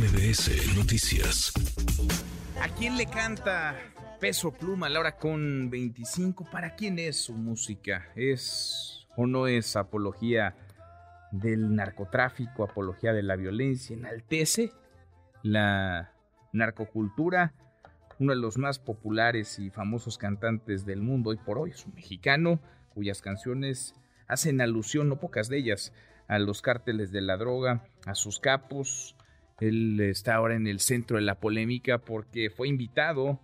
MBS Noticias. ¿A quién le canta Peso Pluma a la hora con 25? ¿Para quién es su música? ¿Es o no es apología del narcotráfico, apología de la violencia? ¿Enaltece la narcocultura? Uno de los más populares y famosos cantantes del mundo hoy por hoy es un mexicano cuyas canciones hacen alusión, no pocas de ellas, a los cárteles de la droga, a sus capos. Él está ahora en el centro de la polémica porque fue invitado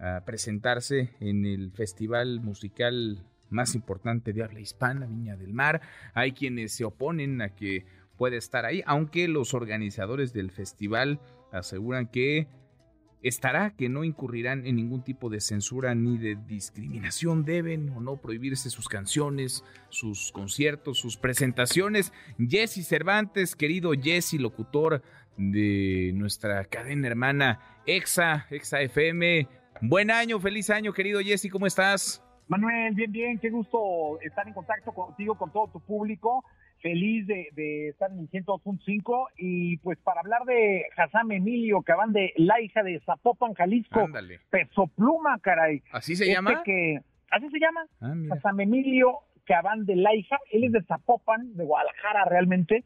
a presentarse en el festival musical más importante de habla hispana, Viña del Mar. Hay quienes se oponen a que pueda estar ahí, aunque los organizadores del festival aseguran que estará, que no incurrirán en ningún tipo de censura ni de discriminación. Deben o no prohibirse sus canciones, sus conciertos, sus presentaciones. Jesse Cervantes, querido Jesse, locutor de nuestra cadena hermana EXA, EXA FM. Buen año, feliz año, querido Jesse, ¿cómo estás? Manuel, bien, bien, qué gusto estar en contacto contigo, con todo tu público feliz de, estar en el 102.5 y pues para hablar de Hassan Emilio van de la hija de Zapopan, Jalisco, Peso Pluma, caray. ¿Así se llama? Que, así se llama, ah, Emilio Cabán de la hija, él es de Zapopan, de Guadalajara realmente,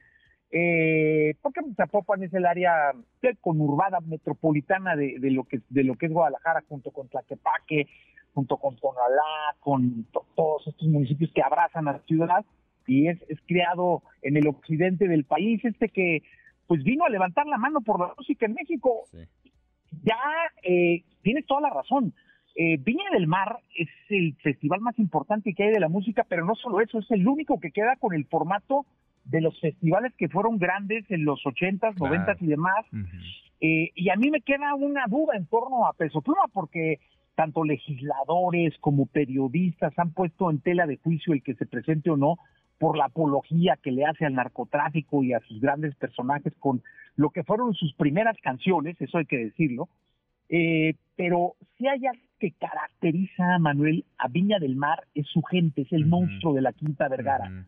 eh, porque Zapopan es el área conurbada metropolitana de, de, lo que de lo que es Guadalajara junto con Tlaquepaque, junto con Tonalá, con todos estos municipios que abrazan a la ciudad y es, es creado en el occidente del país, este que pues vino a levantar la mano por la música en México. Ya eh, tienes toda la razón. Eh, Viña del Mar es el festival más importante que hay de la música, pero no solo eso, es el único que queda con el formato de los festivales que fueron grandes en los ochentas, noventas y demás. eh, y a mí me queda una duda en torno a Peso Pluma, porque tanto legisladores como periodistas han puesto en tela de juicio el que se presente o no, por la apología que le hace al narcotráfico y a sus grandes personajes con lo que fueron sus primeras canciones, eso hay que decirlo. Eh, pero si hay algo que caracteriza a Manuel a Viña del Mar es su gente, es el monstruo de la Quinta Vergara.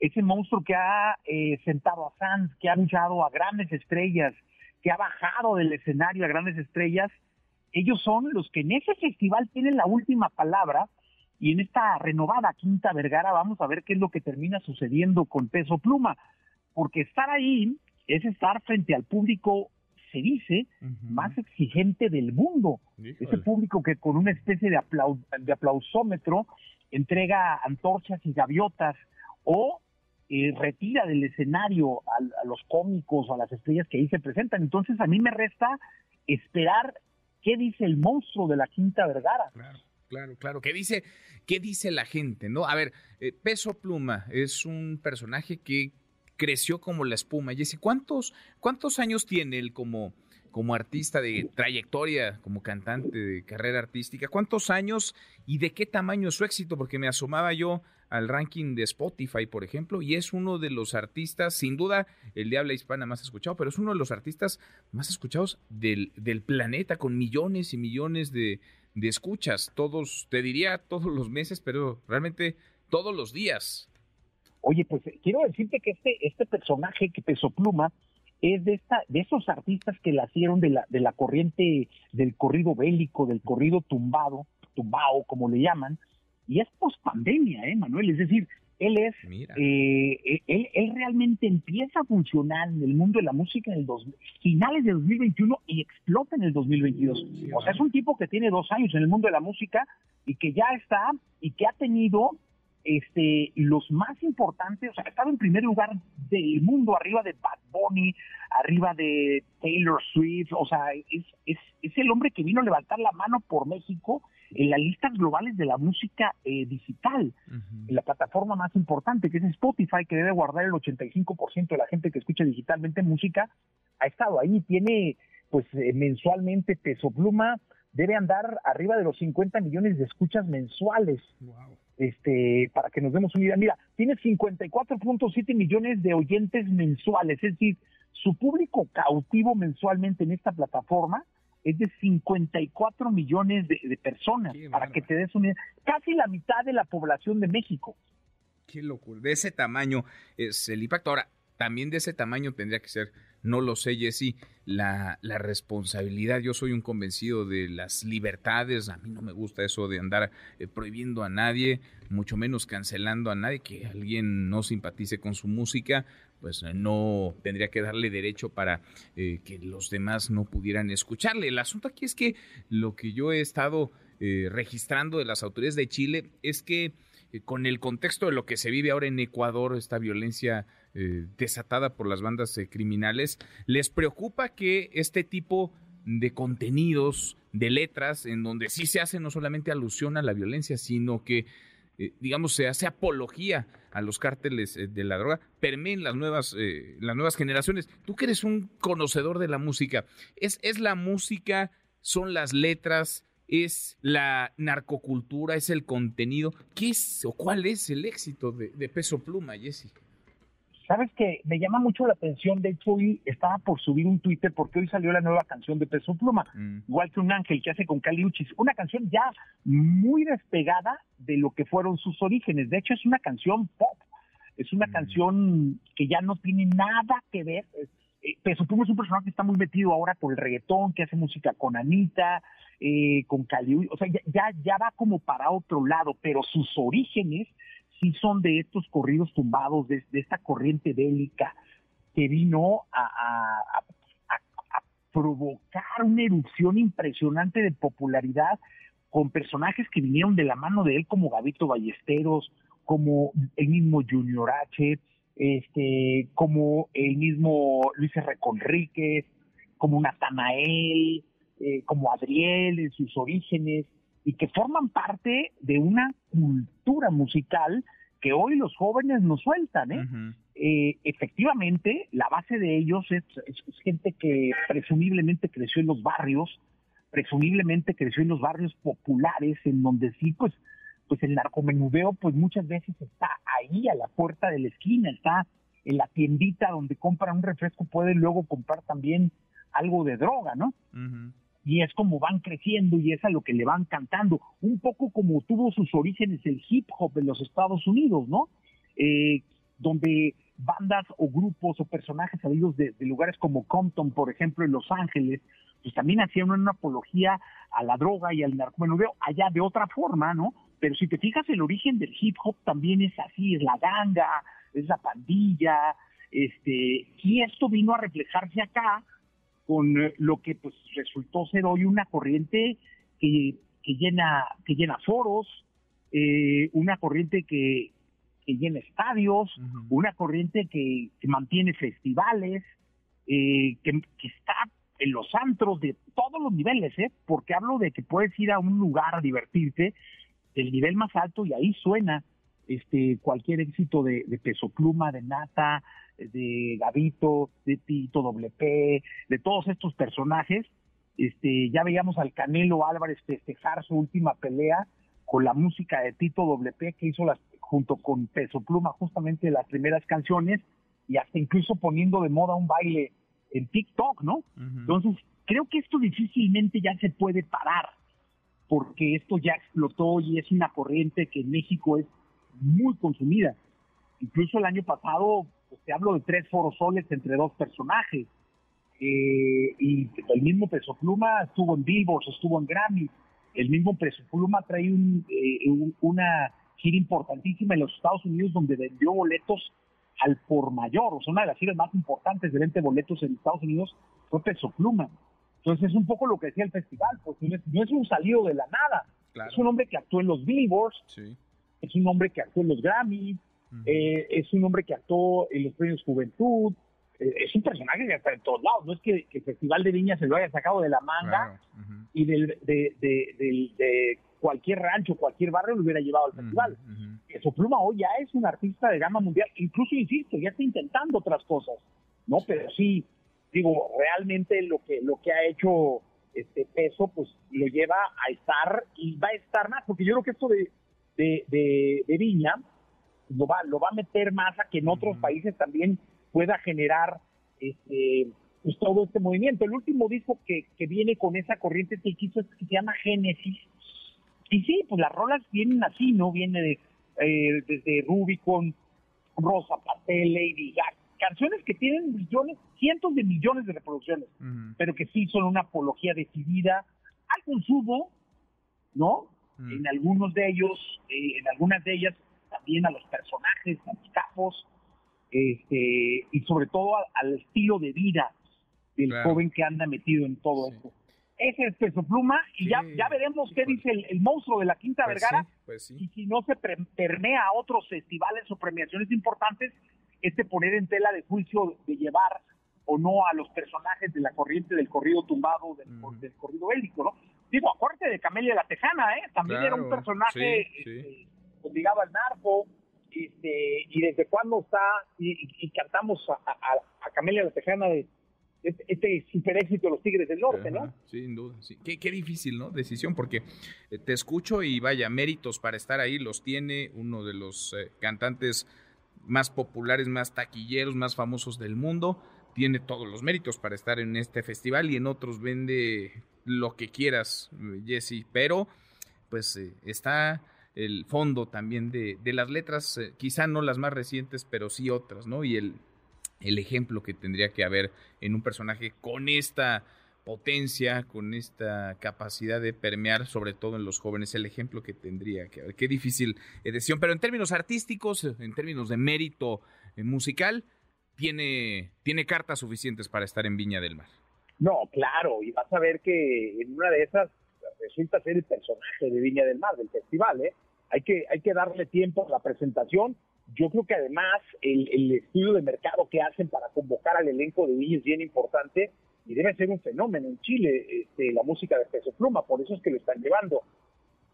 Ese monstruo que ha eh, sentado a Sanz, que ha luchado a grandes estrellas, que ha bajado del escenario a grandes estrellas, ellos son los que en ese festival tienen la última palabra y en esta renovada Quinta Vergara vamos a ver qué es lo que termina sucediendo con Peso Pluma, porque estar ahí es estar frente al público, se dice, más exigente del mundo. Ese público que con una especie de, de aplausómetro entrega antorchas y gaviotas o eh, retira del escenario a, los cómicos o a las estrellas que ahí se presentan. Entonces a mí me resta esperar qué dice el monstruo de la Quinta Vergara. Claro. Claro, claro. ¿Qué dice, qué dice la gente? ¿No? A ver, eh, Peso Pluma es un personaje que creció como la espuma. Jesse, ¿cuántos, cuántos años tiene él como, como artista de trayectoria, como cantante de carrera artística? ¿Cuántos años y de qué tamaño es su éxito? Porque me asomaba yo al ranking de Spotify, por ejemplo, y es uno de los artistas, sin duda, el de habla hispana más escuchado, pero es uno de los artistas más escuchados del, del planeta, con millones y millones de, de escuchas, todos, te diría todos los meses, pero realmente todos los días. Oye, pues eh, quiero decirte que este, este personaje que Peso Pluma es de esta, de esos artistas que nacieron de la, de la corriente del corrido bélico, del corrido tumbado, tumbao, como le llaman, y es post pandemia, ¿eh, Manuel? Es decir, él es, eh, eh, él, él, realmente empieza a funcionar en el mundo de la música en el dos, finales de 2021 y explota en el 2022. o sea, es un tipo que tiene dos años en el mundo de la música y que ya está y que ha tenido este los más importantes, o sea, ha estado en primer lugar del mundo, arriba de Bad Bunny, arriba de Taylor Swift, o sea, es, es, es el hombre que vino a levantar la mano por México en las listas globales de la música eh, digital, en la plataforma más importante que es Spotify, que debe guardar el 85% de la gente que escucha digitalmente música, ha estado ahí, tiene pues eh, mensualmente Peso Pluma, debe andar arriba de los 50 millones de escuchas mensuales. Este, para que nos demos una idea, mira, tiene 54.7 millones de oyentes mensuales, es decir, su público cautivo mensualmente en esta plataforma es de 54 millones de, personas, para que te des una casi la mitad de la población de México. Qué locura, de ese tamaño es el impacto. Ahora, también de ese tamaño tendría que ser, no lo sé, Jesse, la, la responsabilidad. Yo soy un convencido de las libertades, a mí no me gusta eso de andar eh, prohibiendo a nadie, mucho menos cancelando a nadie, que alguien no simpatice con su música, pues eh, no tendría que darle derecho para eh, que los demás no pudieran escucharle. El asunto aquí es que lo que yo he estado registrando de las autoridades de Chile es que con el contexto de lo que se vive ahora en Ecuador, esta violencia eh, desatada por las bandas eh, criminales, les preocupa que este tipo de contenidos, de letras, en donde sí se hace no solamente alusión a la violencia, sino que, eh, digamos, se hace apología a los cárteles de la droga, permeen las nuevas, las nuevas generaciones. Tú que eres un conocedor de la música, ¿es, es la música, son las letras, es la narcocultura, es el contenido. ¿Qué es o cuál es el éxito de, Peso Pluma, Jesse? Sabes que me llama mucho la atención, de hecho hoy estaba por subir un Twitter porque hoy salió la nueva canción de Peso Pluma, mm. igual que un ángel que hace con Cali Uchis, una canción ya muy despegada de lo que fueron sus orígenes, de hecho es una canción pop, es una mm. canción que ya no tiene nada que ver, eh, Peso Pluma es un personaje que está muy metido ahora por el reggaetón, que hace música con Anita, eh, con Cali, o sea, ya, ya va como para otro lado, pero sus orígenes sí son de estos corridos tumbados, de, esta corriente bélica que vino a, provocar una erupción impresionante de popularidad con personajes que vinieron de la mano de él, como Gabito Ballesteros, como el mismo Junior H, este, como el mismo Luis R. Conríquez, como Natanael, eh, como Adriel en sus orígenes, y que forman parte de una cultura musical que hoy los jóvenes nos sueltan. ¿eh? eh efectivamente, la base de ellos es, gente que presumiblemente creció en los barrios, presumiblemente creció en los barrios populares, en donde sí, pues, pues el narcomenudeo, pues muchas veces está ahí a la puerta de la esquina, está en la tiendita donde compran un refresco, pueden luego comprar también algo de droga, ¿no? Y es como van creciendo y es a lo que le van cantando, un poco como tuvo sus orígenes el hip hop en los Estados Unidos, ¿no? Eh, donde bandas o grupos o personajes salidos de, lugares como Compton, por ejemplo, en Los Ángeles, pues también hacían una apología a la droga y al narcomenudeo allá de otra forma, ¿no? Pero si te fijas, el origen del hip hop también es así, es la ganga, es la pandilla, este, y esto vino a reflejarse acá con eh, lo que pues resultó ser hoy una corriente que, que llena que llena foros, eh, una corriente que, que llena estadios, una corriente que, mantiene festivales, eh, que, que, está en los antros de todos los niveles, ¿eh? porque hablo de que puedes ir a un lugar a divertirte del nivel más alto y ahí suena este cualquier éxito de, de peso pluma, de nata, de Gavito, de Tito WP, de todos estos personajes. Este, ya veíamos al Canelo Álvarez festejar su última pelea con la música de Tito WP que hizo las, junto con Peso Pluma justamente las primeras canciones y hasta incluso poniendo de moda un baile en TikTok, ¿no? Entonces, creo que esto difícilmente ya se puede parar porque esto ya explotó y es una corriente que en México es muy consumida. Incluso el año pasado pues te hablo de tres forosoles entre dos personajes. Eh, y el mismo Peso Pluma estuvo en Billboard, estuvo en Grammy. El mismo Peso Pluma trae eh, un, una gira importantísima en los Estados Unidos donde vendió boletos al por mayor. O sea, una de las giras más importantes de 20 boletos en Estados Unidos fue Peso Pluma. Entonces es un poco lo que decía el festival, pues no es, un salido de la nada. Es un hombre que actuó en los Billboards, es un hombre que actuó en los Grammys, eh, es un hombre que actuó en los premios Juventud, eh, es un personaje que está en todos lados, no es que, el Festival de Viña se lo haya sacado de la manga y del, de, de, cualquier rancho, cualquier barrio lo hubiera llevado al festival. Eso Pluma hoy ya es un artista de gama mundial, incluso insisto, ya está intentando otras cosas, ¿no? Pero sí, digo, realmente lo que, lo que ha hecho este peso, pues lo lleva a estar y va a estar más, porque yo creo que esto de, de, de Viña, lo va, lo va a meter más a que en otros países también pueda generar este, pues, todo este movimiento. El último disco que, que viene con esa corriente que quiso es que se llama Génesis. Y sí, pues las rolas vienen así, ¿no? Viene de, eh, desde Rubicon, Rosa Patel, Lady Gaga, canciones que tienen millones, cientos de millones de reproducciones, pero que sí son una apología decidida al consumo, ¿no? En algunos de ellos, eh, en algunas de ellas, también a los personajes, a los capos, este, y sobre todo al estilo de vida del joven que anda metido en todo esto. Ese es Peso Pluma y ya, ya veremos qué dice el, monstruo de la Quinta pues Vergara. pues y si no se permea a otros festivales o premiaciones importantes este poner en tela de juicio de llevar o no a los personajes de la corriente del corrido tumbado, del, corrido bélico, ¿no? Digo, acuérdate de Camelia la Tejana, ¿eh? También era un personaje este, ligado al narco, este, y desde cuándo está, y, cantamos a, a, Camelia la Tejana de este, este super éxito de los Tigres del Norte, ¿no? Sin duda, sí. Qué, qué, difícil, ¿no? Decisión, porque eh, te escucho y vaya, méritos para estar ahí los tiene uno de los eh, cantantes más populares, más taquilleros, más famosos del mundo. Tiene todos los méritos para estar en este festival y en otros vende lo que quieras, Jesse. Pero, pues eh, está el fondo también de, de las letras, eh, quizá no las más recientes, pero sí otras, ¿no? Y el, el ejemplo que tendría que haber en un personaje con esta potencia, con esta capacidad de permear, sobre todo en los jóvenes, el ejemplo que tendría que haber. Qué difícil decisión, pero en términos artísticos, en términos de mérito eh, musical, tiene, tiene cartas suficientes para estar en Viña del Mar. No, claro, y vas a ver que en una de esas resulta ser el personaje de Viña del Mar, del festival, ¿eh? Hay que, hay que darle tiempo a la presentación. Yo creo que además el, el estudio de mercado que hacen para convocar al elenco de Viña es bien importante y debe ser un fenómeno en Chile este, la música de Peso Pluma, por eso es que lo están llevando.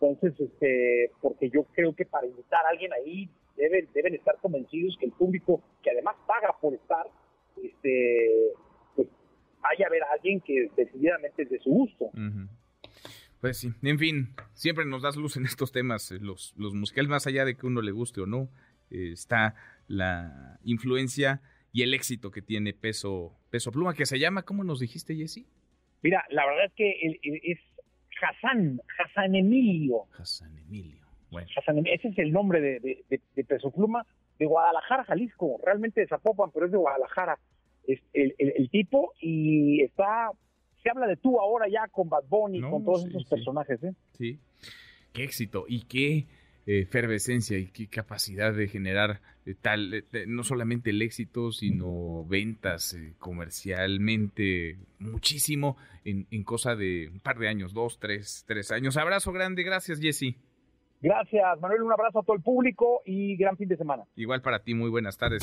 Entonces, este, porque yo creo que para invitar a alguien ahí deben, deben estar convencidos que el público, que además paga por estar, este, vaya a ver a alguien que decididamente es de su gusto. Pues sí, en fin, siempre nos das luz en estos temas, eh, los, los musicales, más allá de que uno le guste o no, eh, está la influencia y el éxito que tiene Peso, Peso Pluma, que se llama, ¿cómo nos dijiste, Jesse? Mira, la verdad es que es Hassan, Hassan Emilio. Hassan Emilio. Bueno. ese es el nombre de, Peso Pluma de Guadalajara, Jalisco, realmente de Zapopan, pero es de Guadalajara. Es el, tipo y está, se habla de tú ahora ya con Bad Bunny, con todos esos personajes, ¿eh? Sí, qué éxito y qué efervescencia y qué capacidad de generar eh, tal, eh, no solamente el éxito, sino ventas eh, comercialmente, muchísimo en, en, cosa de un par de años, dos, tres, tres años. Abrazo grande, gracias Jesse. Gracias Manuel, un abrazo a todo el público y gran fin de semana. Igual para ti, muy buenas tardes.